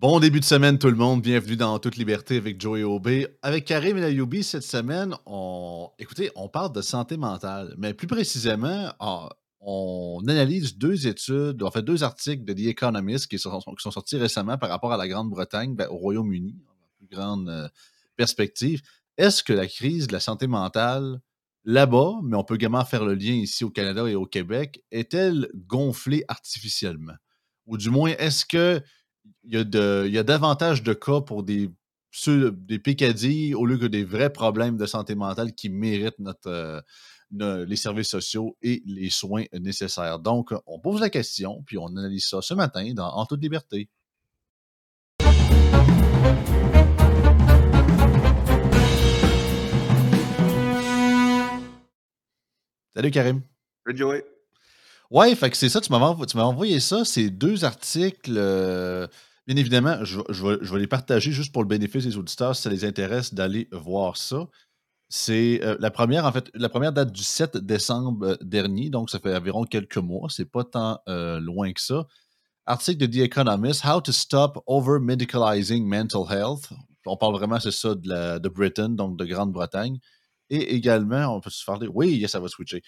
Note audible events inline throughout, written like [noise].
Bon début de semaine tout le monde, bienvenue dans Toute Liberté avec Joey Aubé. Avec Karim et Ayoubi, cette semaine, on, écoutez, on parle de santé mentale, mais plus précisément, ah, on analyse deux études, en fait deux articles de The Economist qui sont, qui sont sortis récemment par rapport à la Grande-Bretagne, ben, au Royaume-Uni, en plus grande euh, perspective. Est-ce que la crise de la santé mentale là-bas, mais on peut également faire le lien ici au Canada et au Québec, est-elle gonflée artificiellement? Ou du moins, est-ce que il y, a de, il y a davantage de cas pour des, ceux, des au lieu que des vrais problèmes de santé mentale qui méritent notre, euh, les services sociaux et les soins nécessaires. Donc, on pose la question, puis on analyse ça ce matin dans En toute liberté. Salut Karim. Salut. Ouais, fait que c'est ça, tu m'as envoyé ça, ces deux articles. Euh, bien évidemment, je, vais, les partager juste pour le bénéfice des auditeurs si ça les intéresse d'aller voir ça. C'est euh, la première, en fait, la première date du 7 décembre euh, dernier, donc ça fait environ quelques mois, c'est pas tant loin que ça. Article de The Economist, How to Stop Over-Medicalizing Mental Health. On parle vraiment, c'est ça, de, de Britain, donc de Grande-Bretagne. Et également, on peut se parler. Oui, ça va switcher.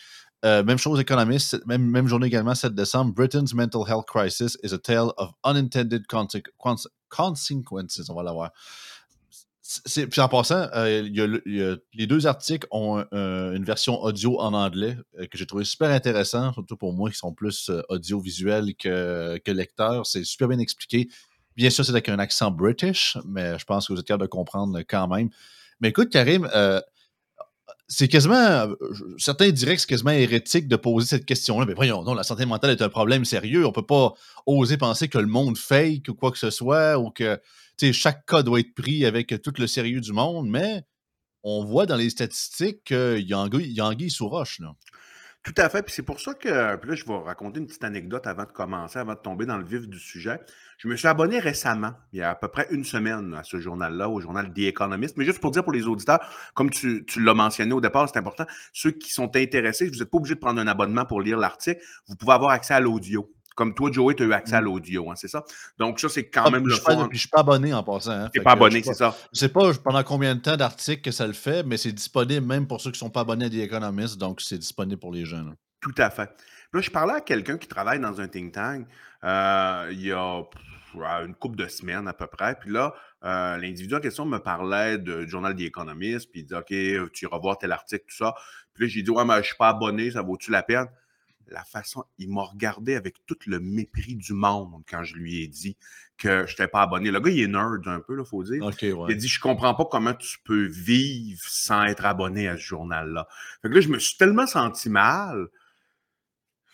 Euh, même chose, économiste, même, même journée également, 7 décembre. Britain's mental health crisis is a tale of unintended consequences. On va l'avoir. Puis en passant, euh, les deux articles ont une version audio en anglais euh, que j'ai trouvé super intéressant, surtout pour moi qui sont plus audiovisuels que, que lecteurs. C'est super bien expliqué. Bien sûr, c'est avec un accent british, mais je pense que vous êtes capable de comprendre quand même. Mais écoute, Karim, c'est quasiment. Certains diraient que c'est quasiment hérétique de poser cette question-là. Mais voyons, non, la santé mentale est un problème sérieux. On peut pas oser penser que le monde fake ou quoi que ce soit, ou que chaque cas doit être pris avec tout le sérieux du monde, mais on voit dans les statistiques qu'il y a anguille sous roche. Là. Tout à fait. Puis c'est pour ça que, puis là, je vais raconter une petite anecdote avant de commencer, avant de tomber dans le vif du sujet. Je me suis abonné récemment, il y a à peu près une semaine, à ce journal-là, au journal The Economist. Mais juste pour dire pour les auditeurs, comme tu, l'as mentionné au départ, c'est important, ceux qui sont intéressés, vous n'êtes pas obligé de prendre un abonnement pour lire l'article. Vous pouvez avoir accès à l'audio. Comme toi, Joey, tu as eu accès à mmh. l'audio, hein, c'est ça? Donc, ça, c'est quand ah, même le fun. Puis je suis pas abonné en passant. Hein, tu pas abonné, c'est ça? Je sais pas pendant combien de temps d'articles que ça le fait, mais c'est disponible même pour ceux qui ne sont pas abonnés à The Economist, donc c'est disponible pour les jeunes. Tout à fait. Là, je parlais à quelqu'un qui travaille dans un think tank euh, il y a une couple de semaines à peu près. Puis là, euh, l'individu en question me parlait du journal The Economist, puis il dit OK, tu iras voir tel article, tout ça. Puis là, j'ai dit Ouais, mais je ne suis pas abonné, ça vaut-tu la peine? La façon, il m'a regardé avec tout le mépris du monde quand je lui ai dit que je n'étais pas abonné. Le gars, il est nerd un peu, il faut dire. Il a dit Je comprends pas comment tu peux vivre sans être abonné à ce journal-là. Fait que là, je me suis tellement senti mal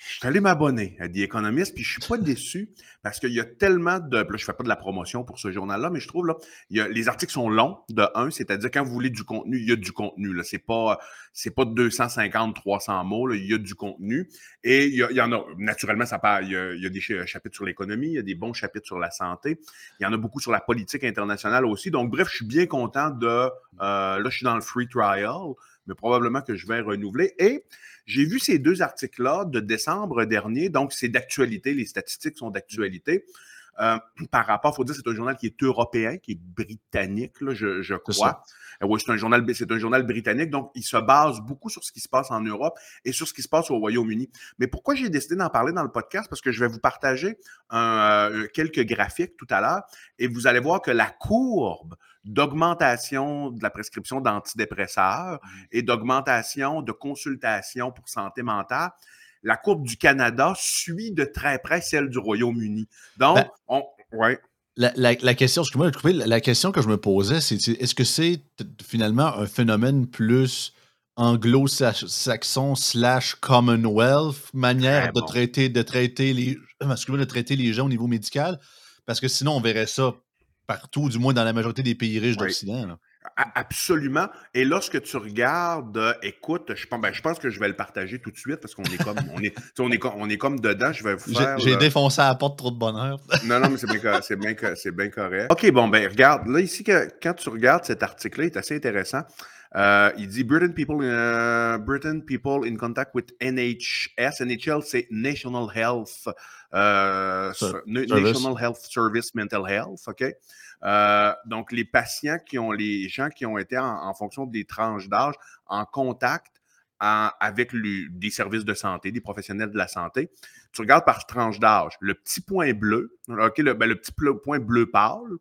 je suis allé m'abonner à The Economist, puis je suis pas déçu parce qu'il y a tellement de. Là, je fais pas de la promotion pour ce journal-là, mais je trouve là, les articles sont longs de un, c'est-à-dire quand vous voulez du contenu, il y a du contenu. Là, c'est pas, pas 250, 300 mots. Il y a du contenu et il y, en a. Naturellement, ça part. Il y a, il y a des chapitres sur l'économie, il y a des bons chapitres sur la santé. Il y en a beaucoup sur la politique internationale aussi. Donc, bref, je suis bien content de. Euh, là, je suis dans le free trial, mais probablement que je vais renouveler et j'ai vu ces deux articles-là de décembre dernier, donc c'est d'actualité, les statistiques sont d'actualité. Euh, [clears throat] par rapport, il faut dire c'est un journal qui est européen, qui est britannique, là, je, crois. Euh, oui, c'est un journal, c'est un journal britannique, donc il se base beaucoup sur ce qui se passe en Europe et sur ce qui se passe au Royaume-Uni. Mais pourquoi j'ai décidé d'en parler dans le podcast? Parce que je vais vous partager euh, quelques graphiques tout à l'heure et vous allez voir que la courbe d'augmentation de la prescription d'antidépresseurs mmh. et d'augmentation de consultations pour santé mentale, la courbe du Canada suit de très près celle du Royaume-Uni. Donc, ben, on, ouais. La, question, la question que je me posais, c'est est-ce que c'est finalement un phénomène plus anglo-saxon slash Commonwealth, manière de traiter, de traiter les [coughs] de traiter les gens au niveau médical? Parce que sinon, on verrait ça partout, du moins dans la majorité des pays riches d'Occident. Absolument. Et lorsque tu regardes, euh, écoute, je pense, ben, je pense que je vais le partager tout de suite parce qu'on est comme on est, on est, on est comme dedans. Je vais vous faire. J'ai défoncé à la porte trop de bonheur. [laughs] non, non, mais c'est bien, bien, bien, correct. OK, bon, ben regarde, là, ici, que, quand tu regardes cet article-là, il est assez intéressant. Euh, il dit Britain people, uh, Britain people in contact with NHS. NHL, c'est National Health, uh, National Health Service Mental Health. OK? Euh, donc, les patients qui ont, les gens qui ont été en, fonction des tranches d'âge en contact avec des services de santé, des professionnels de la santé. Tu regardes par tranche d'âge. Le petit point bleu, OK, le, ben, le petit point bleu pâle,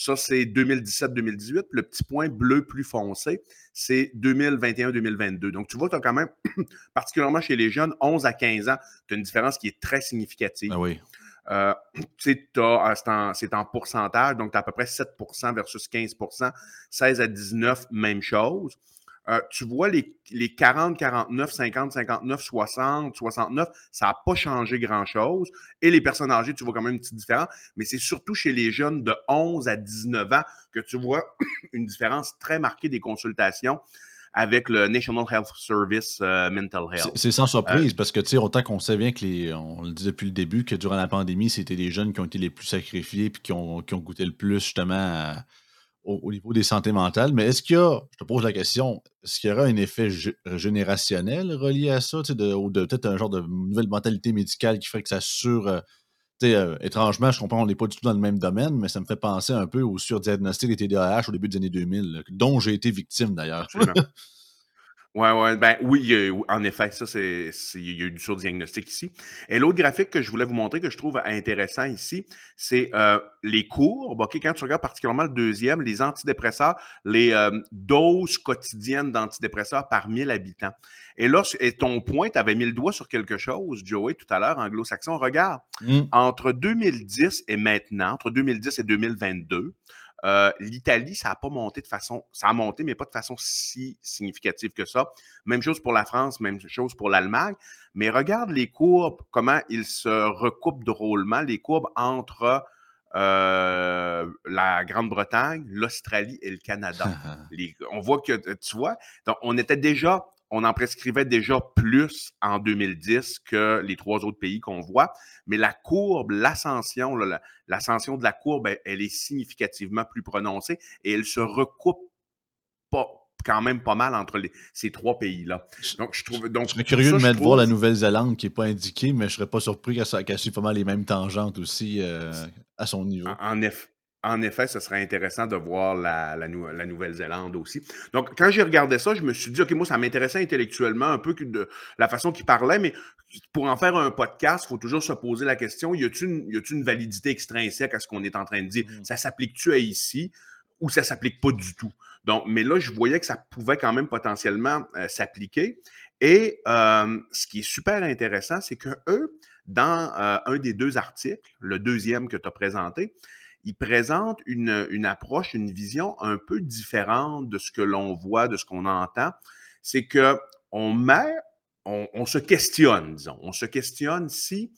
ça, c'est 2017-2018. Le petit point bleu plus foncé, c'est 2021-2022. Donc, tu vois, tu as quand même, [clears throat] particulièrement chez les jeunes, 11 à 15 ans, tu as une différence qui est très significative. Ah oui. Euh, c'est en, pourcentage, donc tu as à peu près 7% versus 15% 16 à 19, même chose. Euh, tu vois, les, les, 40, 49, 50, 59, 60, 69, ça n'a pas changé grand-chose. Et les personnes âgées, tu vois quand même une petite différence. Mais c'est surtout chez les jeunes de 11 à 19 ans que tu vois [clears throat] une différence très marquée des consultations avec le National Health Service euh, Mental Health. C'est sans surprise, euh, parce que, tu sais, autant qu'on sait bien que les. On le dit depuis le début, que durant la pandémie, c'était les jeunes qui ont été les plus sacrifiés puis qui ont, qui ont goûté le plus, justement, à, au, niveau des santé mentales. Mais est-ce qu'il y a, je te pose la question, est-ce qu'il y aura un effet générationnel relié à ça, de, ou de peut-être un genre de nouvelle mentalité médicale qui ferait que ça sur. Euh, euh, étrangement, je comprends, on n'est pas du tout dans le même domaine, mais ça me fait penser un peu au surdiagnostic des TDAH au début des années 2000, dont j'ai été victime d'ailleurs. [laughs] Ouais, ouais, ben oui, en effet, ça, c'est, il y a eu du surdiagnostic ici. Et l'autre graphique que je voulais vous montrer, que je trouve intéressant ici, c'est euh, les courbes. OK, quand tu regardes particulièrement le deuxième, les antidépresseurs, les euh, doses quotidiennes d'antidépresseurs par 1000 habitants. Et là, et ton point, tu avais mis le doigt sur quelque chose, Joey, tout à l'heure, anglo-saxon. Regarde, mmh. entre 2010 et maintenant, entre 2010 et 2022, euh, L'Italie, ça n'a pas monté de façon, ça a monté, mais pas de façon si significative que ça. Même chose pour la France, même chose pour l'Allemagne. Mais regarde les courbes, comment ils se recoupent drôlement, les courbes entre euh, la Grande-Bretagne, l'Australie et le Canada. [laughs] on voit que, tu vois, donc on était déjà on en prescrivait déjà plus en 2010 que les trois autres pays qu'on voit, mais la courbe, l'ascension, l'ascension de la courbe, elle, est significativement plus prononcée et elle se recoupe pas, quand même pas mal entre ces trois pays-là. Donc, je trouve. Donc, je serais curieux de mettre voir la Nouvelle-Zélande qui n'est pas indiquée, mais je ne serais pas surpris qu'elle suive pas mal les mêmes tangentes aussi euh, à son niveau. en effet. En effet, ce serait intéressant de voir la, la, Nouvelle-Zélande aussi. Donc, quand j'ai regardé ça, je me suis dit, OK, moi, ça m'intéressait intellectuellement un peu de la façon qu'il parlait, mais pour en faire un podcast, il faut toujours se poser la question, y a-t-il une, une, validité extrinsèque à ce qu'on est en train de dire? Mmh. Ça s'applique-tu à ici ou ça ne s'applique pas du tout? Donc, mais là, je voyais que ça pouvait quand même potentiellement euh, s'appliquer. Et euh, ce qui est super intéressant, c'est que eux, dans euh, un des deux articles, le deuxième que tu as présenté, il présente une, approche, une vision un peu différente de ce que l'on voit, de ce qu'on entend. C'est que on met, on, se questionne, disons, on se questionne si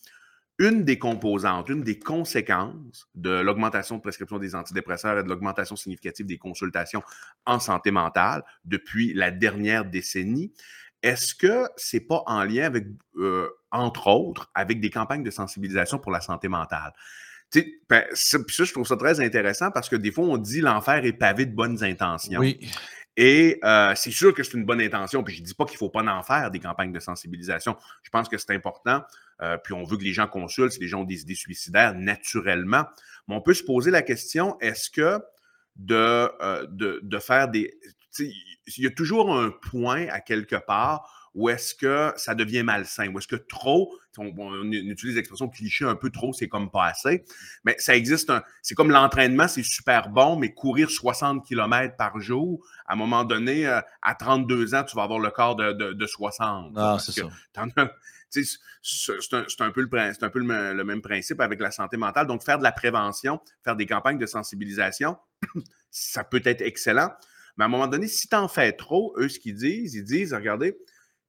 une des composantes, une des conséquences de l'augmentation de prescription des antidépresseurs et de l'augmentation significative des consultations en santé mentale depuis la dernière décennie, est-ce que c'est pas en lien avec, euh, entre autres, avec des campagnes de sensibilisation pour la santé mentale? Ben, ça, je trouve ça très intéressant parce que des fois, on dit l'enfer est pavé de bonnes intentions. Oui. Et euh, c'est sûr que c'est une bonne intention. Puis je ne dis pas qu'il ne faut pas en faire des campagnes de sensibilisation. Je pense que c'est important. Euh, puis on veut que les gens consultent si les gens ont des idées suicidaires naturellement. Mais on peut se poser la question est-ce que de, euh, de, de, faire des. Il y a toujours un point à quelque part ou est-ce que ça devient malsain? Ou est-ce que trop, on, utilise l'expression cliché un peu trop, c'est comme pas assez. Mais ça existe. C'est comme l'entraînement, c'est super bon, mais courir 60 km par jour, à un moment donné, euh, à 32 ans, tu vas avoir le corps de, de, 60. Ah, c'est ça. C'est un, peu, le, un peu le, même principe avec la santé mentale. Donc, faire de la prévention, faire des campagnes de sensibilisation, [clears throat] ça peut être excellent. Mais à un moment donné, si tu en fais trop, eux, ce qu'ils disent, ils disent, regardez,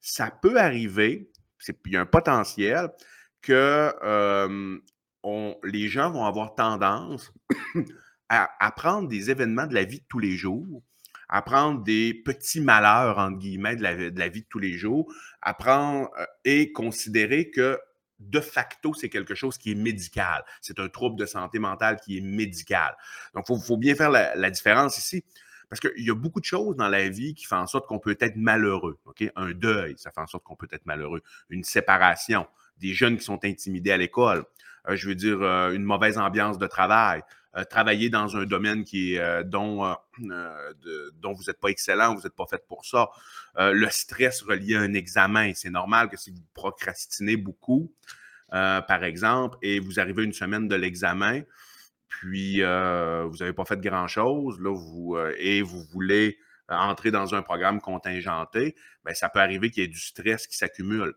ça peut arriver, il y a un potentiel que les gens vont avoir tendance [coughs] à, prendre des événements de la vie de tous les jours, à prendre des petits malheurs, entre guillemets, de la, vie de tous les jours, à prendre euh, et considérer que de facto, c'est quelque chose qui est médical. C'est un trouble de santé mentale qui est médical. Donc, il faut, bien faire la, différence ici. Parce qu'il y a beaucoup de choses dans la vie qui font en sorte qu'on peut être malheureux. Un deuil, ça fait en sorte qu'on peut être malheureux. Une séparation, des jeunes qui sont intimidés à l'école. Euh, je veux dire, euh, une mauvaise ambiance de travail. Euh, travailler dans un domaine qui est, dont, dont vous n'êtes pas excellent, vous n'êtes pas fait pour ça. le stress relié à un examen, c'est normal que si vous procrastinez beaucoup, par exemple, et vous arrivez une semaine de l'examen, puis vous n'avez pas fait grand-chose, vous, et vous voulez entrer dans un programme contingenté, bien, ça peut arriver qu'il y ait du stress qui s'accumule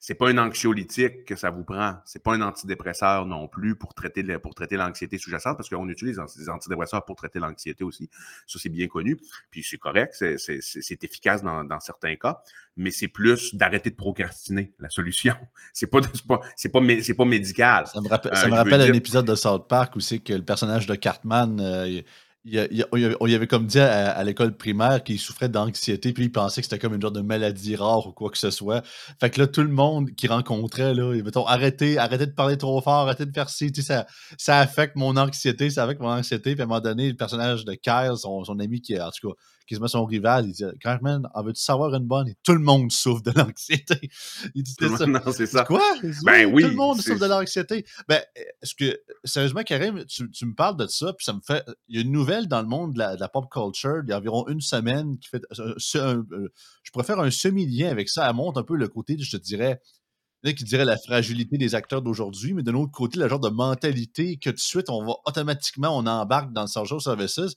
c'est pas un anxiolytique que ça vous prend. C'est pas un antidépresseur non plus pour traiter, pour traiter l'anxiété sous-jacente, parce qu'on utilise des antidépresseurs pour traiter l'anxiété aussi. Ça, c'est bien connu. Puis c'est correct, c'est efficace dans, dans, certains cas, mais c'est plus d'arrêter de procrastiner la solution. [laughs] C'est pas, pas, pas, pas médical. Ça me rappelle, ça euh, me rappelle un épisode de South Park où c'est que le personnage de Cartman. Euh, il, y avait comme dit à, l'école primaire qu'il souffrait d'anxiété, puis il pensait que c'était comme une genre de maladie rare ou quoi que ce soit. Fait que là, tout le monde qu'il rencontrait, là, il mettons, arrêtez, arrêtez de parler trop fort, arrêtez de faire ci, ça, ça affecte mon anxiété, ça affecte mon anxiété. Puis à un moment donné, le personnage de Kyle, son, son ami qui, en tout cas, qui se met son rival, il dit Cartman, en veux-tu savoir une bonne Et tout le monde souffre de l'anxiété. [laughs] Il dit ça. Non, c'est ça. Quoi? Ben, oui, Tout le monde souffre de l'anxiété. Ben, est-ce que, sérieusement, Karim, tu, me parles de ça, puis ça me fait. Il y a une nouvelle dans le monde de la, pop culture, il y a environ une semaine, qui fait. Euh, je préfère un semi-lien avec ça. Elle montre un peu le côté, je te dirais, qui dirait la fragilité des acteurs d'aujourd'hui, mais de l'autre côté, le genre de mentalité que tout de suite, on va automatiquement, on embarque dans le Social Services.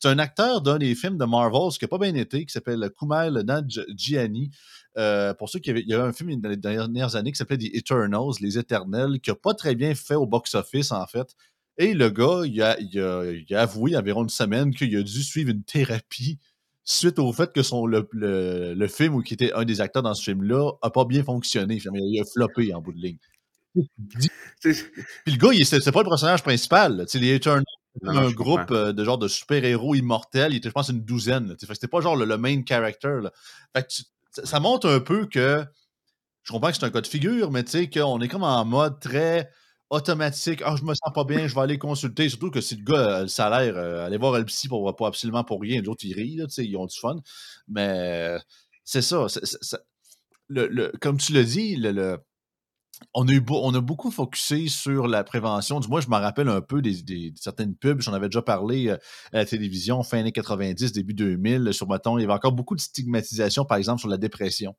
C'est un acteur d'un des films de Marvel, qui n'a pas bien été, qui s'appelle Kumail Nanjiani. Euh, pour ceux qui avaient, il y un film dans les dernières années qui s'appelait The Eternals, Les Éternels, qui n'a pas très bien fait au box-office, en fait. Et le gars, il a, il a, avoué environ une semaine qu'il a dû suivre une thérapie suite au fait que son, le, le, film, ou qui était un des acteurs dans ce film-là, n'a pas bien fonctionné. Il a floppé en bout de ligne. [laughs] Puis le gars, c'est pas le personnage principal. Les Eternals, un groupe euh, de genre de super-héros immortels. Il était, je pense, une douzaine. C'était pas genre le, main character. ça montre un peu que. Je comprends que c'est un cas de figure, mais tu sais, qu'on est comme en mode très automatique. Ah, je me sens pas bien, je vais aller consulter. Surtout que si le gars a le salaire, euh, aller voir le psy pour pas absolument pour rien. Les autres, ils rient, ils ont du fun. Mais c'est ça. le, comme tu l'as dit, le, on a, eu on a beaucoup focusé sur la prévention. Du moins, je me rappelle un peu des, certaines pubs. J'en avais déjà parlé euh, à la télévision fin années 90, début 2000. Sur mettons, il y avait encore beaucoup de stigmatisation, par exemple, sur la dépression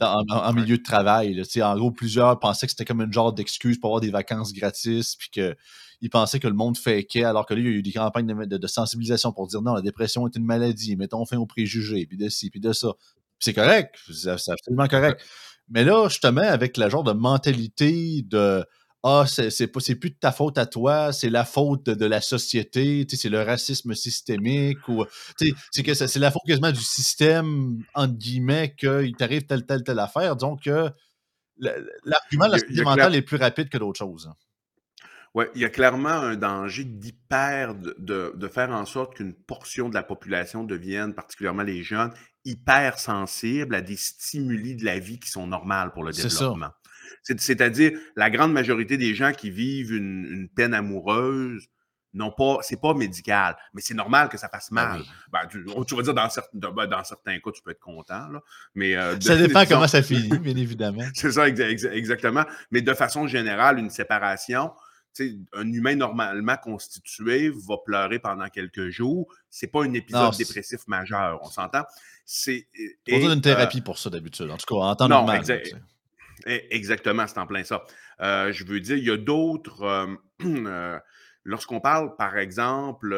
en, milieu de travail. En gros, plusieurs pensaient que c'était comme une genre d'excuse pour avoir des vacances gratis, puis qu'ils pensaient que le monde fakait, alors que là, il y a eu des campagnes de, sensibilisation pour dire non, la dépression est une maladie, mettons fin aux préjugés, puis de ci, puis de ça. C'est correct, c'est absolument correct. Mais là, justement, avec la genre de mentalité de Ah, c'est plus de ta faute à toi, c'est la faute de, la société, c'est le racisme systémique, ou c'est que c'est la faute quasiment du système, entre guillemets, qu'il t'arrive telle, telle, telle affaire. Donc, euh, l'argument la santé mentale est plus rapide que d'autres choses. Oui, il y a clairement un danger d'hyper, de, de, faire en sorte qu'une portion de la population devienne, particulièrement les jeunes, hypersensibles à des stimuli de la vie qui sont normales pour le développement. C'est-à-dire, la grande majorité des gens qui vivent une, peine amoureuse, non pas, c'est pas médical, mais c'est normal que ça fasse ben mal. Ben, tu, vas dire dans certains, ben, dans certains cas, tu peux être content, là, mais euh, ça dépend comment ça [laughs] finit, bien évidemment. c'est ça, exactement. Mais de façon générale, une séparation, un humain normalement constitué va pleurer pendant quelques jours. C'est pas un épisode dépressif majeur, on s'entend? C'est. On une euh, thérapie pour ça d'habitude, en tout cas en temps normal. Exactement, c'est en plein ça. Euh, je veux dire, il y a d'autres. Euh, [clears throat] lorsqu'on parle, par exemple,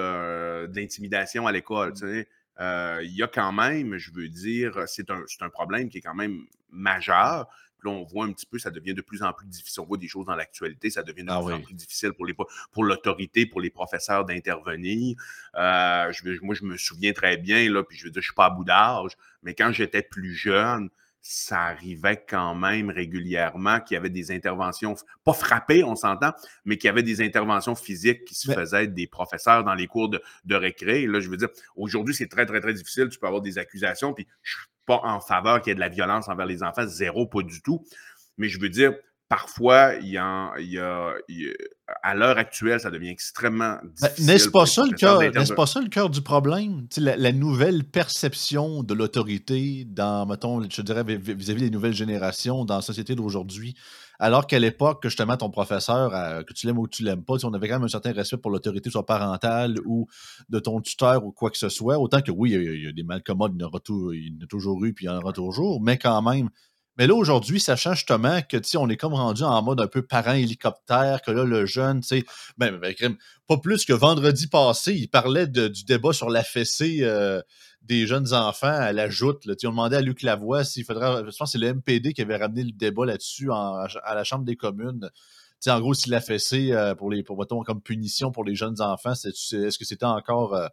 d'intimidation à l'école, il y a quand même, je veux dire, c'est un, un, problème qui est quand même majeur là, on voit un petit peu, ça devient de plus en plus difficile. On voit des choses dans l'actualité, ça devient de ah plus en plus difficile pour, les, pour l'autorité, pour les professeurs d'intervenir. Euh, moi, je me souviens très bien, là, puis je veux dire, je ne suis pas à bout d'âge, mais quand j'étais plus jeune, ça arrivait quand même régulièrement qu'il y avait des interventions, pas frappées, on s'entend, mais qu'il y avait des interventions physiques qui se faisaient des professeurs dans les cours de, de récré. Là, je veux dire, aujourd'hui, c'est très, très, très difficile. Tu peux avoir des accusations, puis je pas en faveur qu'il y ait de la violence envers les enfants, zéro, pas du tout. Mais je veux dire, parfois, il y, a, il y a, à l'heure actuelle, ça devient extrêmement ben, difficile. N'est-ce pas, ça le cœur, n'est-ce pas ça le cœur du problème? La, la, nouvelle perception de l'autorité dans, mettons, je dirais, vis-à-vis des nouvelles générations dans la société d'aujourd'hui. Alors qu'à l'époque, justement, ton professeur, euh, que tu l'aimes ou que tu l'aimes pas, on avait quand même un certain respect pour l'autorité, soit parentale ou de ton tuteur ou quoi que ce soit. Autant que oui, il y a, des malcommodes, il y en aura, il y a toujours eu, puis il y en aura toujours, mais quand même, mais là, aujourd'hui, sachant justement que, tu on est comme rendu en mode un peu parent hélicoptère, que là, le jeune, tu sais, ben, ben, pas plus que vendredi passé, il parlait du débat sur la fessée euh, des jeunes enfants à la joute. Là. On demandait à Luc Lavoie s'il faudrait. Je pense que c'est le MPD qui avait ramené le débat là-dessus à la Chambre des communes. sais, en gros, s'il a fessé euh, pour les, pour, comme punition pour les jeunes enfants, est-ce que c'était encore,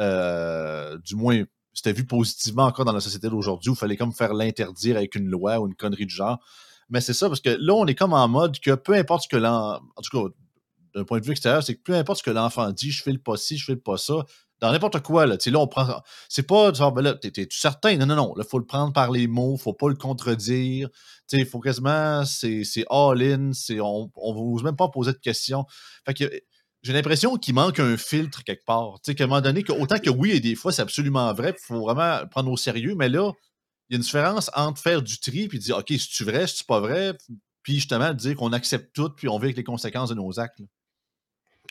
euh, du moins c'était vu positivement encore dans la société d'aujourd'hui où il fallait comme faire l'interdire avec une loi ou une connerie du genre. Mais c'est ça, parce que là, on est comme en mode que peu importe ce que l'enfant. En tout cas, d'un point de vue extérieur, c'est que peu importe ce que l'enfant dit, je fais le pas ci, je fais le pas ça. Dans n'importe quoi, là, là, on prend. C'est pas genre, ben là, t'es certain? Non, non, non. Là, il faut le prendre par les mots, faut pas le contredire. Il faut quasiment. C'est all-in. On ne va même pas poser de questions. Fait que j'ai l'impression qu'il manque un filtre quelque part. Tu sais, qu'à un moment donné, autant que oui, et des fois, c'est absolument vrai, il faut vraiment prendre au sérieux, mais là, il y a une différence entre faire du tri puis dire, OK, c'est-tu vrai, c'est-tu pas vrai, puis justement dire qu'on accepte tout puis on vit avec les conséquences de nos actes.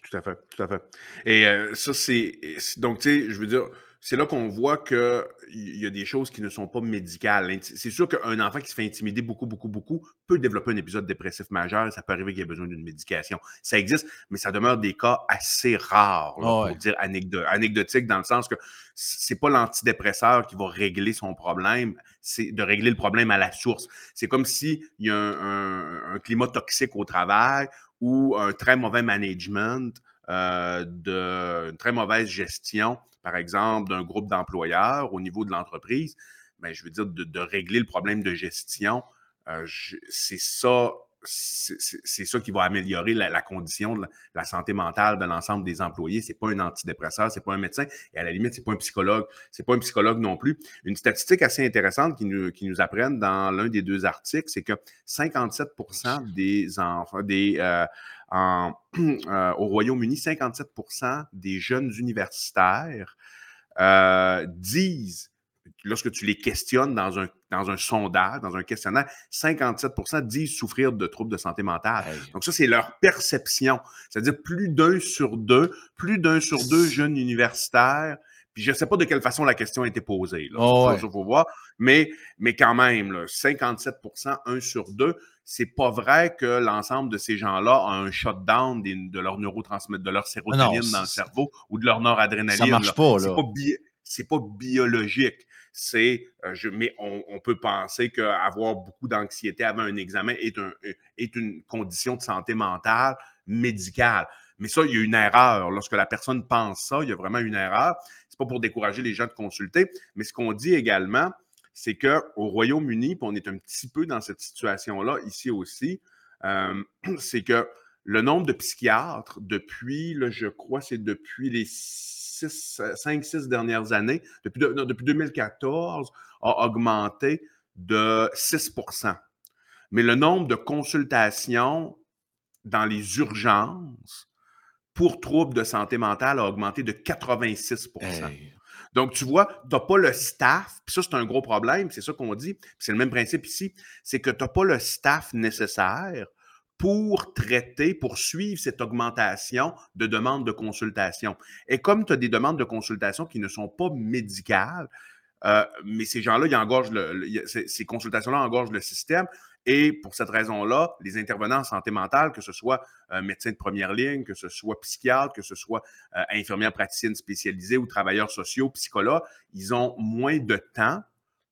Tout à fait, tout à fait. Et euh, ça, c'est. Donc, tu sais, je veux dire, c'est là qu'on voit qu'il y a des choses qui ne sont pas médicales. C'est sûr qu'un enfant qui se fait intimider beaucoup, beaucoup, beaucoup peut développer un épisode dépressif majeur. Ça peut arriver qu'il ait besoin d'une médication. Ça existe, mais ça demeure des cas assez rares, pour dire anecdotique, dans le sens que c'est pas l'antidépresseur qui va régler son problème, c'est de régler le problème à la source. C'est comme s'il y a un, climat toxique au travail ou un très mauvais management, euh, de, une très mauvaise gestion par exemple, d'un groupe d'employeurs au niveau de l'entreprise, mais je veux dire, de, régler le problème de gestion, euh, c'est ça. C'est ça qui va améliorer la, condition de la, santé mentale de l'ensemble des employés. Ce n'est pas un antidépresseur, ce n'est pas un médecin, et à la limite, ce n'est pas un psychologue. Ce n'est pas un psychologue non plus. Une statistique assez intéressante qui nous, qui nous apprennent dans l'un des deux articles, c'est que 57% des enfants, des, euh, [clears throat] euh, au Royaume-Uni, 57% des jeunes universitaires euh, disent, lorsque tu les questionnes dans un, dans un sondage, dans un questionnaire, 57% disent souffrir de troubles de santé mentale. Donc ça, c'est leur perception. C'est-à-dire plus d'un sur deux, plus d'un sur deux jeunes universitaires puis je ne sais pas de quelle façon la question a été posée. Là, oh, faut voir. Mais, mais quand même, là, 57% un sur deux, c'est pas vrai que l'ensemble de ces gens-là a un shutdown de leur neurotransmettre, de leur ah sérotonine dans le cerveau ou de leur noradrénaline. Ça marche pas, là. C'est pas, biologique. C'est, euh, mais on, peut penser qu'avoir beaucoup d'anxiété avant un examen est, un, est une condition de santé mentale médicale. Mais ça, il y a une erreur. Lorsque la personne pense ça, il y a vraiment une erreur. C'est pas pour décourager les gens de consulter, mais ce qu'on dit également, c'est qu'au Royaume-Uni, on est un petit peu dans cette situation-là ici aussi, euh, [clears throat] c'est que le nombre de psychiatres depuis, là, je crois, c'est depuis les 5-6 dernières années, depuis, depuis 2014, a augmenté de 6% Mais le nombre de consultations dans les urgences pour troubles de santé mentale a augmenté de 86% Donc, tu vois, tu n'as pas le staff, puis ça, c'est un gros problème, c'est ça qu'on dit, c'est le même principe ici, c'est que tu n'as pas le staff nécessaire pour traiter, pour suivre cette augmentation de demandes de consultation. Et comme tu as des demandes de consultation qui ne sont pas médicales, euh, mais ces gens-là, engorgent ces consultations-là engorgent le système. Et pour cette raison-là, les intervenants en santé mentale, que ce soit un médecin de première ligne, que ce soit psychiatre, que ce soit euh, infirmière praticienne spécialisée ou travailleurs sociaux, psychologues, ils ont moins de temps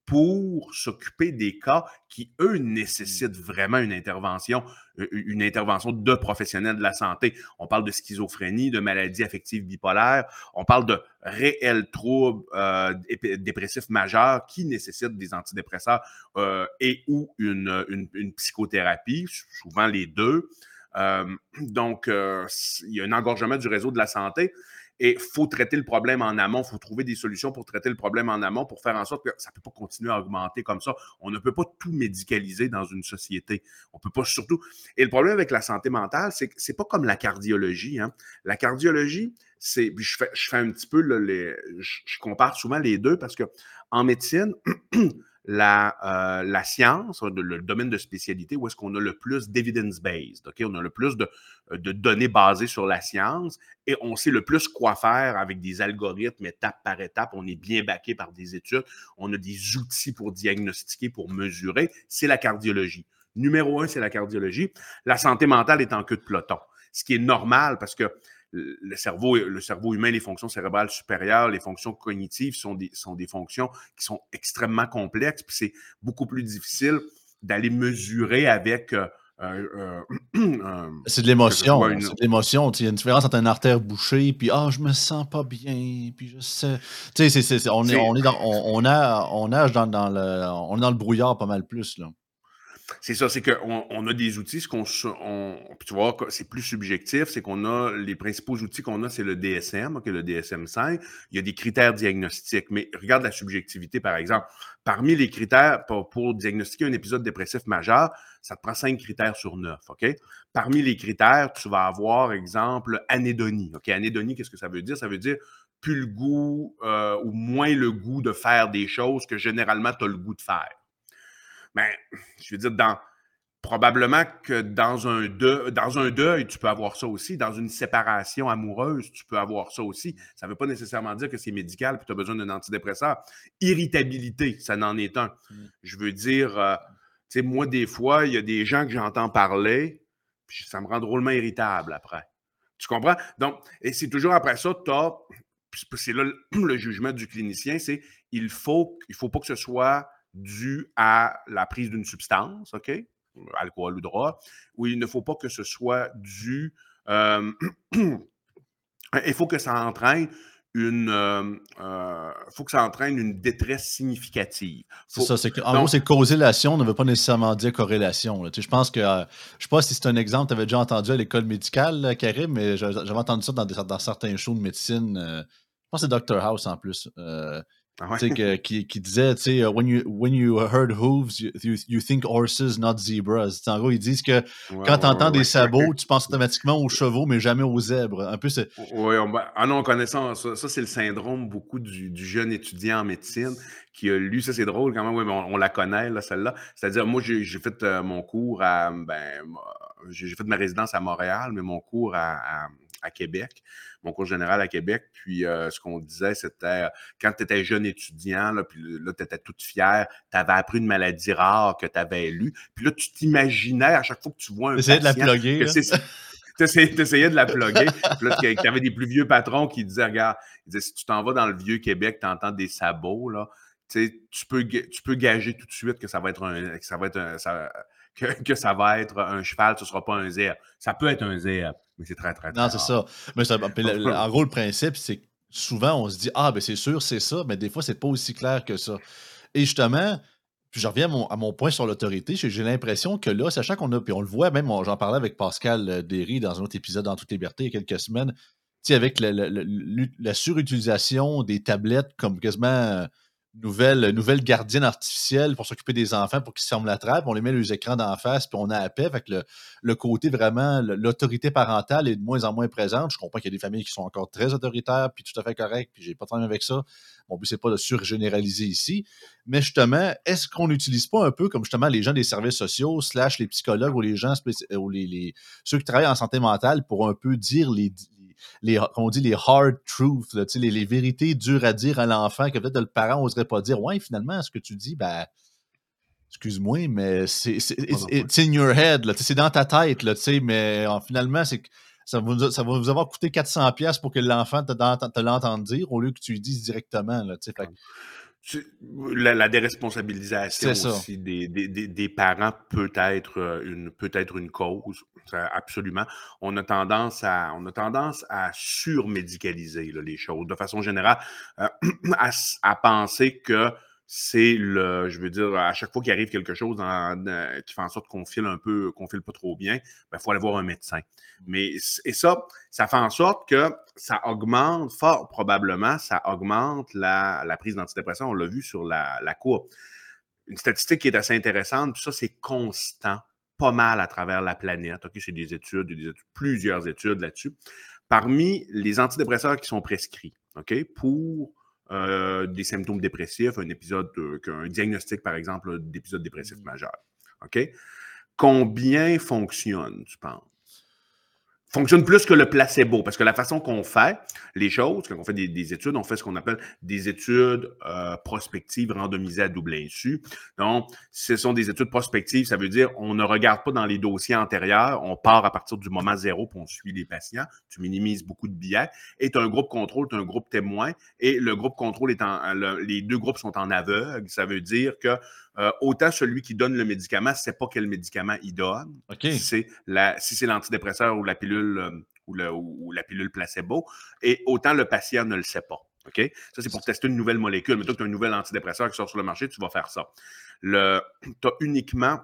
pour s'occuper des cas qui, eux, nécessitent vraiment une intervention, une intervention de professionnels de la santé. On parle de schizophrénie, de maladies affectives bipolaires, on parle de réels troubles euh, dépressifs majeurs qui nécessitent des antidépresseurs euh, et ou une, une, psychothérapie, souvent les deux. Euh, donc, il y a un engorgement du réseau de la santé. Et il faut traiter le problème en amont, il faut trouver des solutions pour traiter le problème en amont pour faire en sorte que ça ne peut pas continuer à augmenter comme ça. On ne peut pas tout médicaliser dans une société. On peut pas surtout. Et le problème avec la santé mentale, c'est que c'est pas comme la cardiologie. Hein. La cardiologie, c'est. Je fais, je un petit peu, les, je, compare souvent les deux parce que en médecine, [clears throat] la, euh, la science, le, domaine de spécialité où est-ce qu'on a le plus d'evidence-based, OK? On a le plus de, de, données basées sur la science et on sait le plus quoi faire avec des algorithmes étape par étape. On est bien baqué par des études. On a des outils pour diagnostiquer, pour mesurer. C'est la cardiologie. Numéro un, c'est la cardiologie. La santé mentale est en queue de peloton, ce qui est normal parce que le cerveau, le cerveau humain, les fonctions cérébrales supérieures, les fonctions cognitives sont des, sont des fonctions qui sont extrêmement complexes, puis c'est beaucoup plus difficile d'aller mesurer avec. Euh, c'est de l'émotion. C'est de l'émotion. Il y a une différence entre une artère bouchée, puis ah, je me sens pas bien, puis je sais. Tu sais, on, est, on, est dans, on, a, on nage dans, dans, le, on est dans le brouillard pas mal plus. Là. C'est ça, c'est qu'on on a des outils, tu vois, c'est plus subjectif, c'est qu'on a les principaux outils qu'on a, c'est le DSM, le DSM-5. Il y a des critères diagnostiques, mais regarde la subjectivité, par exemple. Parmi les critères pour, diagnostiquer un épisode dépressif majeur, ça te prend cinq critères sur neuf? Parmi les critères, tu vas avoir, exemple, anédonie. OK? Anédonie, qu'est-ce que ça veut dire? Ça veut dire plus le goût euh, ou moins le goût de faire des choses que généralement tu as le goût de faire. Mais, ben, je veux dire, dans, probablement que dans un, deuil, dans un deuil, tu peux avoir ça aussi. Dans une séparation amoureuse, tu peux avoir ça aussi. Ça ne veut pas nécessairement dire que c'est médical et tu as besoin d'un antidépresseur. Irritabilité, ça n'en est un. Mmh. Je veux dire, euh, tu sais, moi, des fois, il y a des gens que j'entends parler, puis ça me rend drôlement irritable après. Tu comprends? Donc, et c'est toujours après ça, tu as. C'est là [clears throat] le jugement du clinicien, c'est il faut, il faut pas que ce soit dû à la prise d'une substance, OK? Alcool ou drogue, ou il ne faut pas que ce soit dû. Euh, [clears throat] il faut que ça entraîne une, euh, euh, faut que ça entraîne une détresse significative. C'est ça, c'est en gros, c'est causation ne veut pas nécessairement dire corrélation. je pense que, je ne sais pas si c'est un exemple, tu avais déjà entendu à l'école médicale, Karim, mais j'avais entendu ça dans, dans, certains shows de médecine. je pense que c'est Dr House en plus. Ah [laughs] qui, qui, disait, tu sais, when you, when you heard hooves, you, you, think horses, not zebras. en gros, ils disent que quand tu entends des sabots, tu penses [laughs] automatiquement aux chevaux, mais jamais aux zèbres. Un peu, c'est. Oui, on, ah non, on connaît ça. Ça, c'est le syndrome beaucoup du, du, jeune étudiant en médecine qui a lu. Ça, c'est drôle quand même. Oui, mais on, la connaît, là, celle-là. C'est-à-dire, moi, j'ai fait euh, mon cours à. Ben, j'ai fait ma résidence à Montréal, mais mon cours à à Québec, mon cours général à Québec. Puis euh, ce qu'on disait, c'était quand tu étais jeune étudiant, là, puis là, tu étais toute fière, tu avais appris une maladie rare que tu avais lue. Puis là, tu t'imaginais à chaque fois que tu vois un patient... de la plugger. Tu essayais de la plugger. Puis là, tu avais des plus vieux patrons qui disaient, regarde, si tu t'en vas dans le vieux Québec, tu entends des sabots, là, tu peux, tu peux gager tout de suite que ça va être un, que ça va être un, que, ça va être un cheval, ce ne sera pas un zèbre. Ça peut être un zèbre, mais c'est très, très, très Non, c'est ça. Mais [laughs] en gros, le principe, c'est que souvent, on se dit Ah, ben c'est sûr, c'est ça, mais des fois, c'est pas aussi clair que ça. Et justement, puis je reviens à mon, point sur l'autorité. J'ai l'impression que là, sachant qu'on a, puis on le voit, même j'en parlais avec Pascal euh, Derry dans un autre épisode dans Toute liberté il y a quelques semaines, avec la, surutilisation des tablettes comme quasiment nouvelle, nouvelle gardienne artificielle pour s'occuper des enfants pour qu'ils se ferment la trappe. On les met les écrans d'en face, puis on a à paix. Fait le, côté vraiment, l'autorité parentale est de moins en moins présente. Je comprends qu'il y a des familles qui sont encore très autoritaires, puis tout à fait correctes, puis j'ai pas de problème avec ça. Mon but, c'est pas de surgénéraliser ici. Mais justement, est-ce qu'on n'utilise pas un peu comme justement les gens des services sociaux, slash les psychologues ou les gens, ou les, ceux qui travaillent en santé mentale pour un peu dire les, les, on dit les hard truths, les, les, vérités dures à dire à l'enfant que peut-être le parent n'oserait pas dire. Ouais, finalement, ce que tu dis, ben, excuse-moi, mais c'est it's, in your head, c'est dans ta tête, là, mais finalement, c'est ça va, ça va vous avoir coûté 400$ pour que l'enfant te, te l'entende dire au lieu que tu lui dises directement. Là, fait, la, déresponsabilisation aussi des, des, des, parents peut être euh, une, peut être une cause, absolument. On a tendance à, on a tendance à surmédicaliser les choses de façon générale, euh, [clears throat] à, à, penser que c'est le, je veux dire, à chaque fois qu'il arrive quelque chose euh, qui fait en sorte qu'on file un peu, qu'on file pas trop bien, il ben, faut aller voir un médecin. Mais, et ça, ça fait en sorte que ça augmente, fort probablement, ça augmente la, prise d'antidépresseurs. On l'a vu sur la, la courbe. Une statistique qui est assez intéressante, puis ça, c'est constant, pas mal à travers la planète. OK, c'est des études, des études, plusieurs études là-dessus. Parmi les antidépresseurs qui sont prescrits, OK, pour euh, des symptômes dépressifs, un épisode, un diagnostic, par exemple, d'épisode dépressif mmh. majeur. OK? Combien fonctionne, tu penses? Fonctionne plus que le placebo, parce que la façon qu'on fait les choses, quand on fait des, études, on fait ce qu'on appelle des études euh, prospectives randomisées à double insu. Donc, ce sont des études prospectives, ça veut dire on ne regarde pas dans les dossiers antérieurs, on part à partir du moment zéro, puis on suit les patients, tu minimises beaucoup de billets, et tu as un groupe contrôle, tu as un groupe témoin, et le groupe contrôle est en, les deux groupes sont en aveugle, ça veut dire que euh, autant celui qui donne le médicament ne sait pas quel médicament il donne. Si c'est l'antidépresseur ou la pilule euh, ou, la pilule placebo, et autant le patient ne le sait pas. Ça, c'est pour tester une nouvelle molécule. Mais toi, tu as un nouvel antidépresseur qui sort sur le marché, tu vas faire ça. tu as uniquement.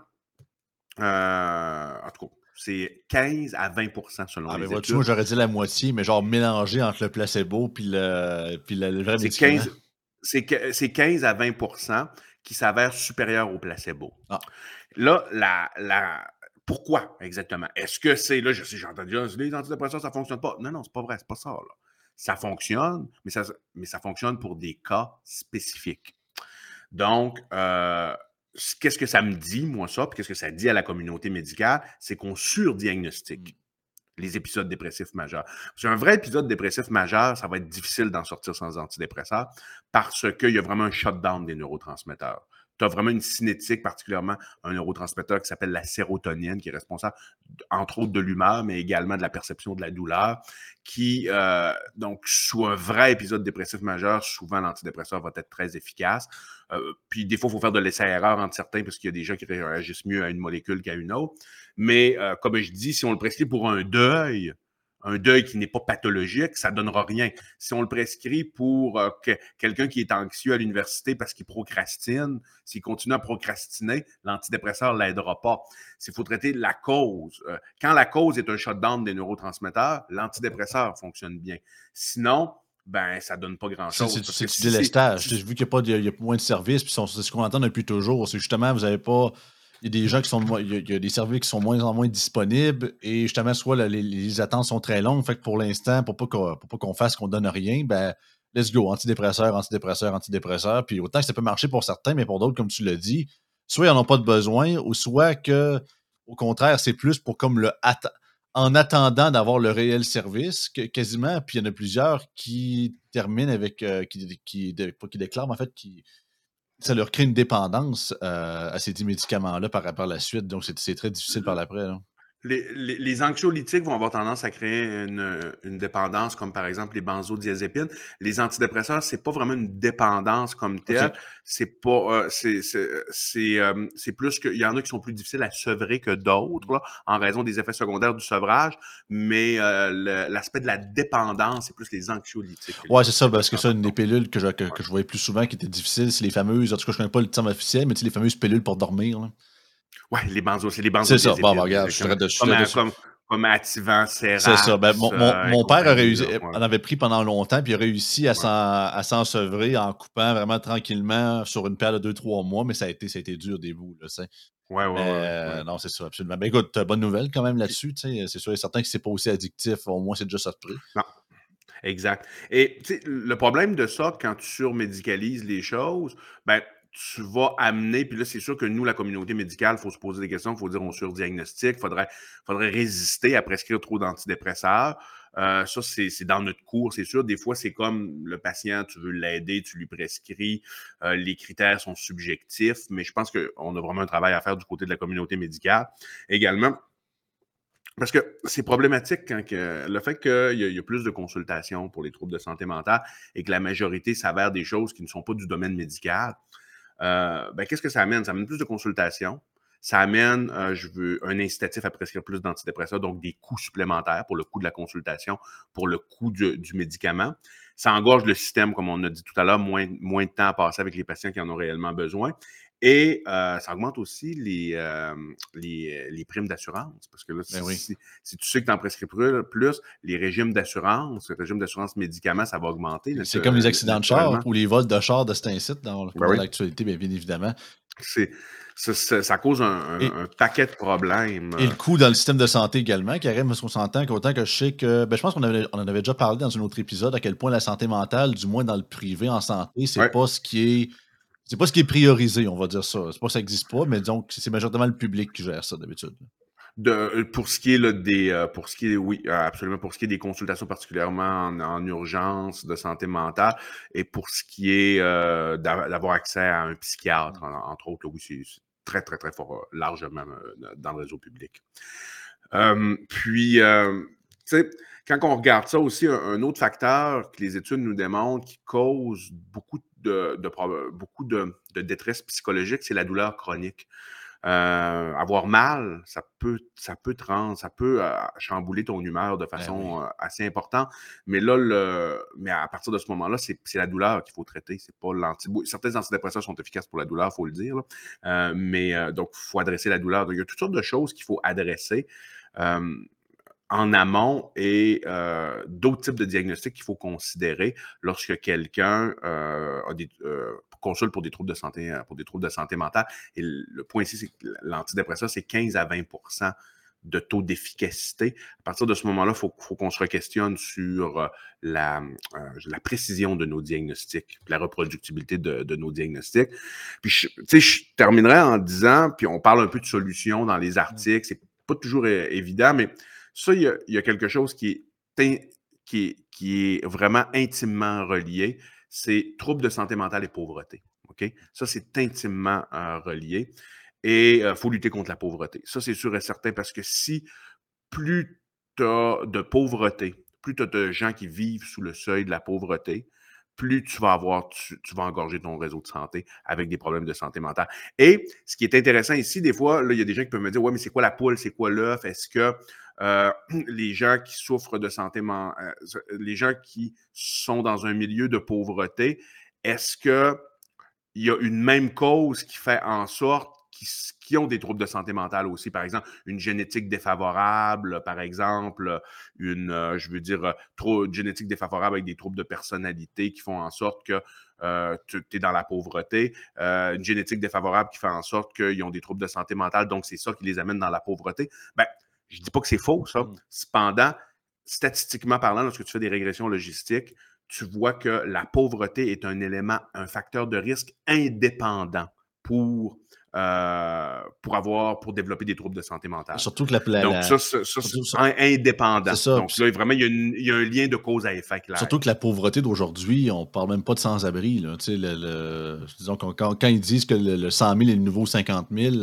Euh, en tout cas, c'est 15 à 20% selon ah, les études. Moi, j'aurais dit la moitié, mais genre mélangé entre le placebo puis le, puis le, vrai médicament. C'est 15 à 20 qui s'avère supérieur au placebo. Ah. Là, la, pourquoi exactement? Est-ce que c'est, là, j'ai entendu, ah, les antidépresseurs, ça ne fonctionne pas. Non, non, c'est pas vrai, c'est pas ça. Ça fonctionne, mais ça, mais ça fonctionne pour des cas spécifiques. Donc, euh, qu'est-ce que ça me dit, moi, ça, puis qu'est-ce que ça dit à la communauté médicale? C'est qu'on surdiagnostique les épisodes dépressifs majeurs. Sur un vrai épisode dépressif majeur, ça va être difficile d'en sortir sans antidépresseurs parce qu'il y a vraiment un shutdown des neurotransmetteurs tu as vraiment une cinétique, particulièrement un neurotransmetteur qui s'appelle la sérotonine, qui est responsable, entre autres, de l'humeur, mais également de la perception de la douleur, qui, euh, donc, sous un vrai épisode dépressif majeur, souvent l'antidépresseur va être très efficace. Euh, puis des fois, il faut faire de l'essai-erreur entre certains, parce qu'il y a des gens qui réagissent mieux à une molécule qu'à une autre. Mais euh, comme je dis, si on le prescrit pour un deuil, un deuil qui n'est pas pathologique, ça ne donnera rien. Si on le prescrit pour euh, quelqu'un qui est anxieux à l'université parce qu'il procrastine, s'il continue à procrastiner, l'antidépresseur ne l'aidera pas. S'il faut traiter la cause, quand la cause est un shutdown des neurotransmetteurs, l'antidépresseur fonctionne bien. Sinon, ben, ça donne pas grand-chose. C'est du délestage. Vu qu'il y, a moins de services, puis c'est ce qu'on entend depuis toujours, c'est justement, vous n'avez pas il y a des gens qui sont il y, a, des services qui sont moins en moins disponibles et justement, soit les, attentes sont très longues. Fait que pour l'instant, pour pas qu'on fasse qu'on donne rien, ben let's go, antidépresseur, antidépresseur, antidépresseur. Puis autant que ça peut marcher pour certains, mais pour d'autres, comme tu l'as dit, soit ils n'en ont pas de besoin, ou soit que au contraire, c'est plus pour comme le en attendant d'avoir le réel service, que, quasiment, puis il y en a plusieurs qui terminent avec, euh, qui, qui, qui, déclarent en fait, qui, ça leur crée une dépendance euh, à ces médicaments-là par rapport à la suite. Donc, c'est très difficile par l'après. Les, anxiolytiques vont avoir tendance à créer une, dépendance, comme par exemple les benzodiazépines. Les antidépresseurs, c'est pas vraiment une dépendance comme telle. C'est pas, euh, euh, c'est plus y en a qui sont plus difficiles à sevrer que d'autres, en raison des effets secondaires du sevrage. Mais euh, l'aspect de la dépendance, c'est plus les anxiolytiques. Ouais, c'est ça, parce que ça, une des pilules que je, que, je voyais plus souvent qui étaient difficiles, c'est les fameuses, en tout cas, je connais pas le terme officiel, mais tu les fameuses pilules pour dormir. Là. Oui, les benzos, c'est les benzos. C'est ça. Bon, regarde, je de Comme, comme, comme activant C'est ça. Ben, mon, mon, père a réussi, en avait pris pendant longtemps, puis il a réussi à s'en sevrer en coupant vraiment tranquillement sur une paire de 2-3 mois, mais ça a été, ça a été dur des bouts. Là, Ouais, ouais, ouais, Non, c'est ça, absolument. Ben écoute, bonne nouvelle quand même là-dessus. C'est sûr et certain que c'est pas aussi addictif. Au moins, c'est déjà ça de prix. Non. Exact. Et le problème de ça, quand tu surmédicalises les choses, ben, tu vas amener, puis là, c'est sûr que nous, la communauté médicale, il faut se poser des questions, il faut dire on surdiagnostique, il faudrait, faudrait résister à prescrire trop d'antidépresseurs. Euh, ça, c'est dans notre cours, c'est sûr. Des fois, c'est comme le patient, tu veux l'aider, tu lui prescris, euh, les critères sont subjectifs, mais je pense qu'on a vraiment un travail à faire du côté de la communauté médicale également. Parce que c'est problématique quand que, le fait qu'il y, y, a plus de consultations pour les troubles de santé mentale et que la majorité s'avère des choses qui ne sont pas du domaine médical. Euh, ben, qu'est-ce que ça amène? Ça amène plus de consultations, Ça amène, euh, je veux, un incitatif à prescrire plus d'antidépresseurs, donc des coûts supplémentaires pour le coût de la consultation, pour le coût du, médicament. Ça engorge le système, comme on a dit tout à l'heure, moins, moins de temps à passer avec les patients qui en ont réellement besoin. Et euh, ça augmente aussi les, euh, les, les, primes d'assurance. Parce que là, ben si, si, tu sais que tu en prescris plus, les régimes d'assurance, le régime d'assurance médicaments, ça va augmenter. C'est comme les accidents de char ou les vols de char de cet incite dans, ben l'actualité, bien, bien évidemment. Ça, cause un, paquet de problèmes. Et le coût dans le système de santé également, Karim, parce qu'on s'entend qu'autant que je sais que. Ben, je pense qu'on on en avait déjà parlé dans un autre épisode, à quel point la santé mentale, du moins dans le privé en santé, c'est pas ce qui est. C'est pas ce qui est priorisé, on va dire ça. C'est pas que ça n'existe pas, mais que c'est majoritairement le public qui gère ça d'habitude. De, pour ce qui est des euh, pour ce qui est oui absolument pour ce qui est des consultations particulièrement en, urgence de santé mentale et pour ce qui est euh, d'avoir accès à un psychiatre entre autres oui c'est très très très fort euh, largement dans le réseau public puis tu sais quand on regarde ça aussi un, autre facteur que les études nous démontrent qui cause beaucoup de, beaucoup de détresse psychologique c'est la douleur chronique euh, avoir mal, ça peut, ça peut te rendre, ça peut euh, chambouler ton humeur de ben façon euh, assez importante. Mais là, le, mais à partir de ce moment-là, c'est la douleur qu'il faut traiter. C'est pas l'anti. Certains antidépresseurs sont efficaces pour la douleur, il faut le dire. mais donc, il faut adresser la douleur. Donc, il y a toutes sortes de choses qu'il faut adresser en amont et d'autres types de diagnostics qu'il faut considérer lorsque quelqu'un a des, consulte pour des troubles de santé, pour des troubles de santé mentale. Et le point ici, c'est que l'antidépresseur, c'est 15 à 20% de taux d'efficacité. À partir de ce moment-là, il faut, qu'on se questionne sur la, la, précision de nos diagnostics, la reproductibilité de, nos diagnostics. Puis, je, je terminerai en disant, puis on parle un peu de solutions dans les articles, c'est pas toujours évident, mais ça, il y a, quelque chose qui est, qui, est vraiment intimement relié, c'est troubles de santé mentale et pauvreté. Ça, c'est intimement euh, relié. Et il euh, faut lutter contre la pauvreté. Ça, c'est sûr et certain parce que si plus tu as de pauvreté, plus tu as de gens qui vivent sous le seuil de la pauvreté, plus tu vas avoir, tu, vas engorger ton réseau de santé avec des problèmes de santé mentale. Et ce qui est intéressant ici, des fois, il y a des gens qui peuvent me dire Ouais, mais c'est quoi la poule, c'est quoi l'œuf? Est-ce que euh, [clears throat] les gens qui souffrent de santé mentale, euh, les gens qui sont dans un milieu de pauvreté, est-ce qu'il y a une même cause qui fait en sorte qui, ont des troubles de santé mentale aussi, par exemple, une génétique défavorable, par exemple, une, euh, je veux dire, trop, génétique défavorable avec des troubles de personnalité qui font en sorte que tu es dans la pauvreté, une génétique défavorable qui fait en sorte qu'ils ont des troubles de santé mentale, donc c'est ça qui les amène dans la pauvreté? Ben, je ne dis pas que c'est faux, ça. Mmh. Cependant, statistiquement parlant, lorsque tu fais des régressions logistiques, tu vois que la pauvreté est un élément, un facteur de risque indépendant pour, euh, pour avoir, pour développer des troubles de santé mentale. Surtout que la, Donc, ça, ça, c'est indépendant. Donc, là, vraiment, il y, a un lien de cause à effet clair. Surtout que la pauvreté d'aujourd'hui, on ne parle même pas de sans-abri. disons, quand, quand, ils disent que le, 100 000 est le nouveau 50 000,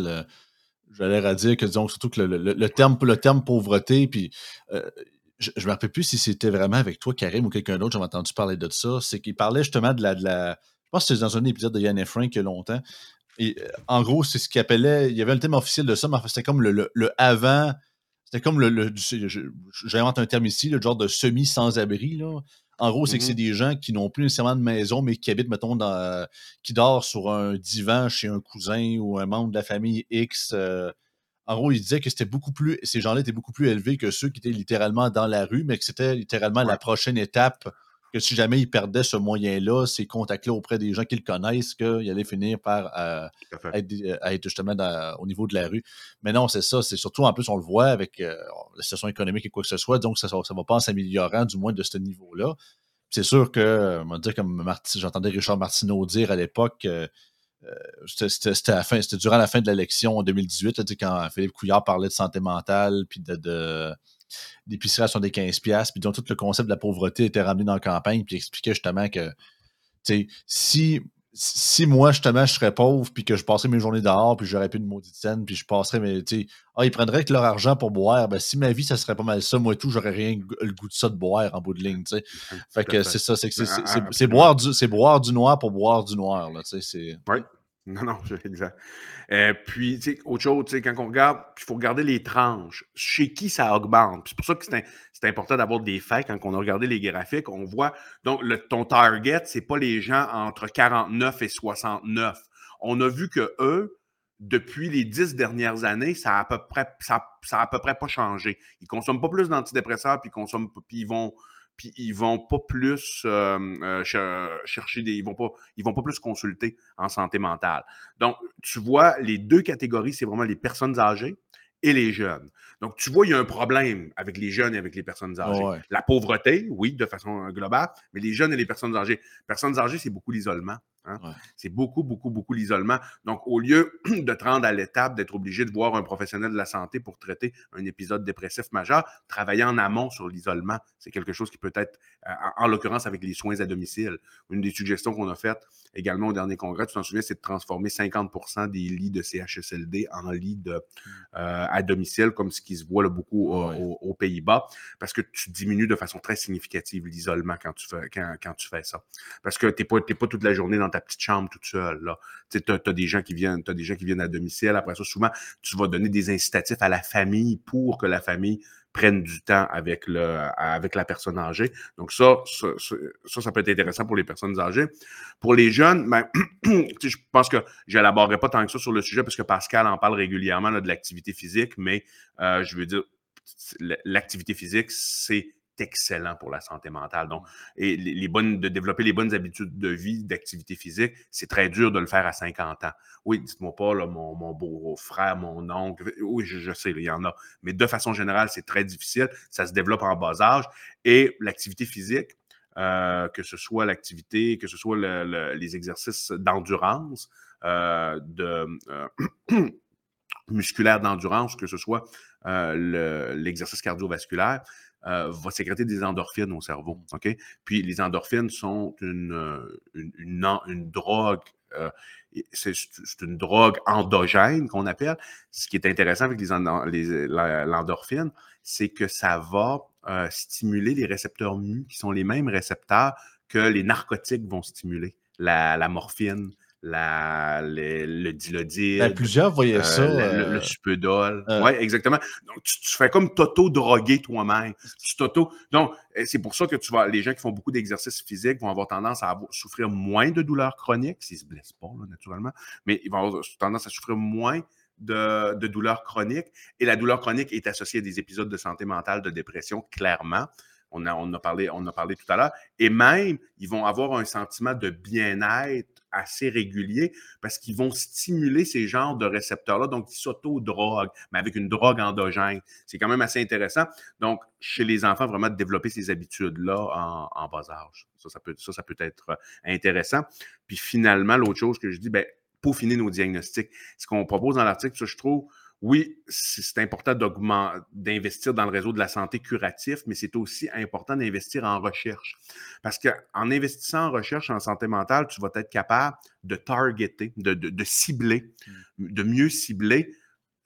J'allais à dire que, disons, surtout que le, terme, le terme pauvreté, puis euh, je ne me rappelle plus si c'était vraiment avec toi, Karim, ou quelqu'un d'autre, j'avais entendu parler de ça. C'est qu'il parlait justement de la, de la. Je pense que c'était dans un épisode de Yann Frank il y a longtemps. Euh, en gros, c'est ce qu'il appelait. Il y avait un thème officiel de ça, mais c'était comme le, avant. C'était comme le. J'invente un terme ici, le genre de semi-sans-abri. En gros, c'est que c'est mmh des gens qui n'ont plus nécessairement de maison, mais qui habitent, mettons, dans, qui dorment sur un divan chez un cousin ou un membre de la famille X. Euh. en gros, il disait que c'était beaucoup plus, ces gens-là étaient beaucoup plus élevés que ceux qui étaient littéralement dans la rue, mais que c'était littéralement la prochaine étape que si jamais il perdait ce moyen-là, ces contacts-là auprès des gens qu'il connaissent, qu'il allait finir par euh, être, justement au niveau de la rue. Mais non, c'est ça. C'est surtout, en plus, on le voit avec euh, la situation économique et quoi que ce soit. Donc, ça ne va pas en s'améliorant, du moins de ce niveau-là. C'est sûr que, on va dire comme j'entendais Richard Martineau dire à l'époque, euh, c'était durant la fin de l'élection en 2018, quand Philippe Couillard parlait de santé mentale, puis de d'épicerie à des 15$, puis dont tout le concept de la pauvreté était ramené dans la campagne, puis expliquait justement que, si, si moi, justement, je serais pauvre, puis que je passerais mes journées dehors, puis j'aurais plus de maudite scène, puis je passerais, mais, tu sais, ah, ils prendraient que leur argent pour boire, ben, si ma vie, ça serait pas mal ça, moi et tout, j'aurais rien le goût de ça de boire en bout de ligne, tu sais. Fait que c'est ça, c'est c'est boire, du, boire du noir pour boire du noir, là, tu sais, c'est... Oui. [laughs] Non, non, exact. Euh, puis, autre chose, quand on regarde, il faut regarder les tranches. Chez qui ça augmente? C'est pour ça que c'est important d'avoir des faits. Quand on a regardé les graphiques, on voit, donc, le, ton target, c'est pas les gens entre 49 et 69. On a vu que eux, depuis les dix dernières années, ça a à peu près, ça, ça à peu près pas changé. Ils consomment pas plus d'antidépresseurs, puis ils consomment, puis ils vont puis ils vont pas plus euh, chercher des. Ils vont pas, ils vont pas plus consulter en santé mentale. Donc, tu vois, les deux catégories, c'est vraiment les personnes âgées et les jeunes. Donc, tu vois, il y a un problème avec les jeunes et avec les personnes âgées. La pauvreté, oui, de façon globale, mais les jeunes et les personnes âgées. Personnes âgées, c'est beaucoup l'isolement. Hein. C'est beaucoup, beaucoup, beaucoup l'isolement. Donc, au lieu [clears throat] de te rendre à l'étape d'être obligé de voir un professionnel de la santé pour traiter un épisode dépressif majeur, travailler en amont sur l'isolement, c'est quelque chose qui peut être, euh, en, l'occurrence avec les soins à domicile. Une des suggestions qu'on a faites également au dernier congrès, tu t'en souviens, c'est de transformer 50% des lits de CHSLD en lits de, mmh. euh, à domicile, comme ce qui se voit beaucoup aux, Pays-Bas, parce que tu diminues de façon très significative l'isolement quand, tu fais, quand, tu fais ça. Parce que tu n'es pas, pas toute la journée dans ta petite chambre toute seule. Tu as, des gens qui viennent, des gens qui viennent à domicile. Après ça, souvent, tu vas donner des incitatifs à la famille pour que la famille prenne du temps avec, le, avec la personne âgée. Donc, ça ça, ça, peut être intéressant pour les personnes âgées. Pour les jeunes, ben, [clears throat] je pense que je n'élaborerai pas tant que ça sur le sujet parce que Pascal en parle régulièrement de l'activité physique, mais euh, je veux dire, l'activité physique, c'est excellent pour la santé mentale. Donc, et les, bonnes, de développer les bonnes habitudes de vie, d'activité physique, c'est très dur de le faire à 50 ans. Oui, dites-moi pas, là, mon, beau-frère, mon oncle, oui, je, sais, il y en a. Mais de façon générale, c'est très difficile. Ça se développe en bas âge. Et l'activité physique, euh, que ce soit l'activité, que ce soit les exercices d'endurance, euh, de euh, [clears throat] musculaire d'endurance, que ce soit l'exercice cardiovasculaire, euh, va sécréter des endorphines au cerveau. OK? Puis les endorphines sont une, euh, drogue. Euh, c'est une drogue endogène qu'on appelle. Ce qui est intéressant avec l'endorphine, c'est que ça va stimuler les récepteurs mu, qui sont les mêmes récepteurs que les narcotiques vont stimuler. la morphine, la, le dilodil. Ben, plusieurs voyaient euh, ça. Le, euh, supédol. Euh. Oui, exactement. Donc, tu, fais comme t'auto-droguer toi-même. Tu t'auto. Donc, c'est pour ça que tu vas. Les gens qui font beaucoup d'exercices physiques vont avoir tendance à souffrir moins de douleurs chroniques, s'ils ne se blessent pas, naturellement, mais ils vont avoir tendance à souffrir moins de, de, douleurs chroniques. Et la douleur chronique est associée à des épisodes de santé mentale, de dépression, clairement. On a, on a, parlé, on a parlé tout à l'heure. Et même, ils vont avoir un sentiment de bien-être assez régulier parce qu'ils vont stimuler ces genres de récepteurs-là, donc ils s'auto-droguent, mais avec une drogue endogène. C'est quand même assez intéressant. Donc, chez les enfants, vraiment de développer ces habitudes-là en, bas âge. Ça, ça peut, ça, ça peut être euh, intéressant. Puis finalement, l'autre chose que je dis, ben, peaufiner nos diagnostics. Ce qu'on propose dans l'article, ça, je trouve, oui, c'est important d'investir dans le réseau de la santé curatif, mais c'est aussi important d'investir en recherche. Parce qu'en investissant en recherche en santé mentale, tu vas être capable de targeter, de, cibler, mmh. de mieux cibler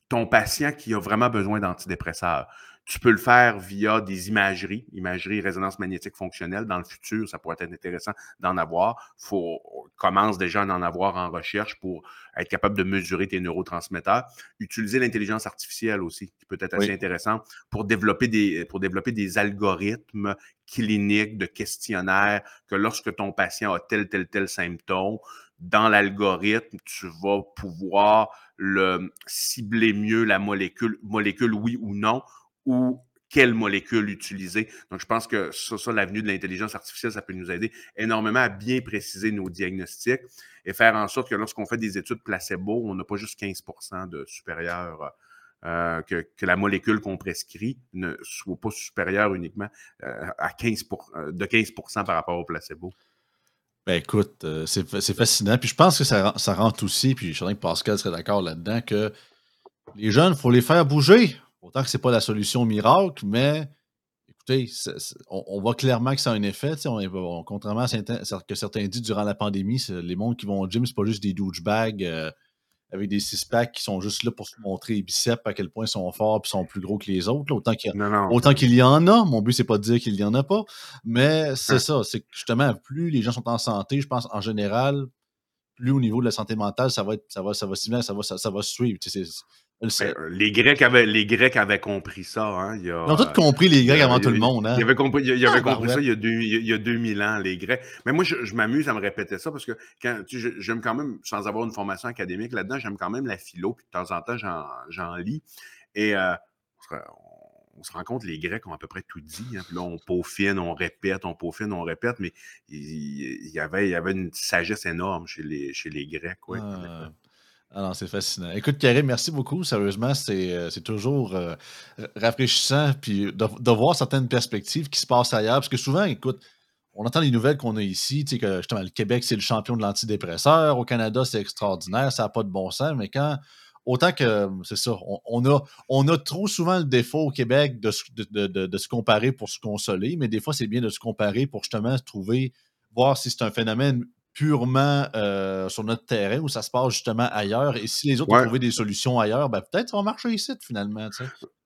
ton patient qui a vraiment besoin d'antidépresseurs. Tu peux le faire via des imageries, imagerie résonance magnétique fonctionnelle. Dans le futur, ça pourrait être intéressant d'en avoir. Faut commence déjà à en avoir en recherche pour être capable de mesurer tes neurotransmetteurs. Utiliser l'intelligence artificielle aussi, qui peut être assez intéressant pour développer des pour développer des algorithmes cliniques de questionnaires que lorsque ton patient a tel tel tel symptôme, dans l'algorithme, tu vas pouvoir le cibler mieux la molécule, molécule oui ou non, ou quelle molécule utiliser. Donc, je pense que ça, ça l'avenue de l'intelligence artificielle, ça peut nous aider énormément à bien préciser nos diagnostics et faire en sorte que lorsqu'on fait des études placebo, on n'a pas juste 15% de supérieur, euh, que, la molécule qu'on prescrit ne soit pas supérieure uniquement euh, à 15 euh, de 15% par rapport au placebo. Ben écoute, c'est fascinant. Puis je pense que ça, ça rentre aussi, puis je suis que Pascal serait d'accord là-dedans, que les jeunes, il faut les faire bouger. Autant que ce n'est pas la solution miracle, mais écoutez, on, voit clairement que ça a un effet. On, contrairement à ce que certains disent durant la pandémie, les mondes qui vont au gym, ce pas juste des douchebags euh, avec des six-packs qui sont juste là pour se montrer les biceps, à quel point ils sont forts et sont plus gros que les autres. autant qu'il y, y, en a. Mon but, c'est pas de dire qu'il n'y en a pas. Mais c'est ça. C'est que justement, plus les gens sont en santé, je pense en général, plus au niveau de la santé mentale, ça va être, ça va, ça va, ça va, ça, va suivre. Euh, les, Grecs avaient, les Grecs avaient compris ça. Hein, Ils ont tous compris, les Grecs, avant tout le monde. Hein. Ils avaient compris, ils avaient compris ça il y, a deux, il y a 2000 ans, les Grecs. Mais moi, je, m'amuse à me répéter ça parce que quand, j'aime quand même, sans avoir une formation académique là-dedans, j'aime quand même la philo, puis de temps en temps, j'en lis. Et euh, on se rend compte les Grecs ont à peu près tout dit. Hein. là, on peaufine, on répète, on peaufine, on répète, mais il, y, avait, il y avait une sagesse énorme chez les, chez les Grecs. Ouais, ah. Ah c'est fascinant. Écoute, Karim, merci beaucoup. Sérieusement, c'est euh, toujours euh, rafraîchissant de, voir certaines perspectives qui se passent ailleurs. Parce que souvent, écoute, on entend les nouvelles qu'on a ici, tu sais, que justement, le Québec, c'est le champion de l'antidépresseur. Au Canada, c'est extraordinaire, ça n'a pas de bon sens. Mais quand autant que, c'est ça, on, a, on a trop souvent le défaut au Québec de, de, se comparer pour se consoler, mais des fois, c'est bien de se comparer pour justement se trouver, voir si c'est un phénomène purement euh, sur notre terrain ou ça se passe justement ailleurs. Et si les autres ont trouvé des solutions ailleurs, ben peut-être ça va marcher ici finalement.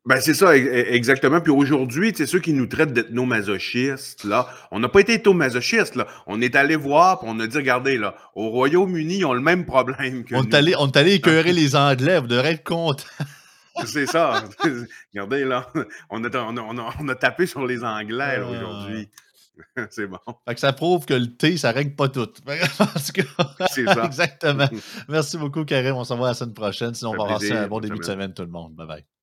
Ben, c'est ça, exactement. Puis aujourd'hui, c'est ceux qui nous traitent d'ethnomasochistes, là, on n'a pas été ethnomasochistes, là. On est allé voir, puis on a dit, regardez, là, au Royaume-Uni, ils ont le même problème que on nous. Est allé, on est allé écœurer les Anglais, vous devrez être content. c'est ça. [laughs] regardez, là, on a, on, a, tapé sur les Anglais, ah. aujourd'hui. [laughs] c'est bon. Fait que ça prouve que le thé, ça règle pas tout. [laughs] c'est ça. [laughs] Exactement. Merci beaucoup, Karim. On se revoit la semaine prochaine. Sinon, on va passer un bon début de semaine, tout le monde. Bye bye.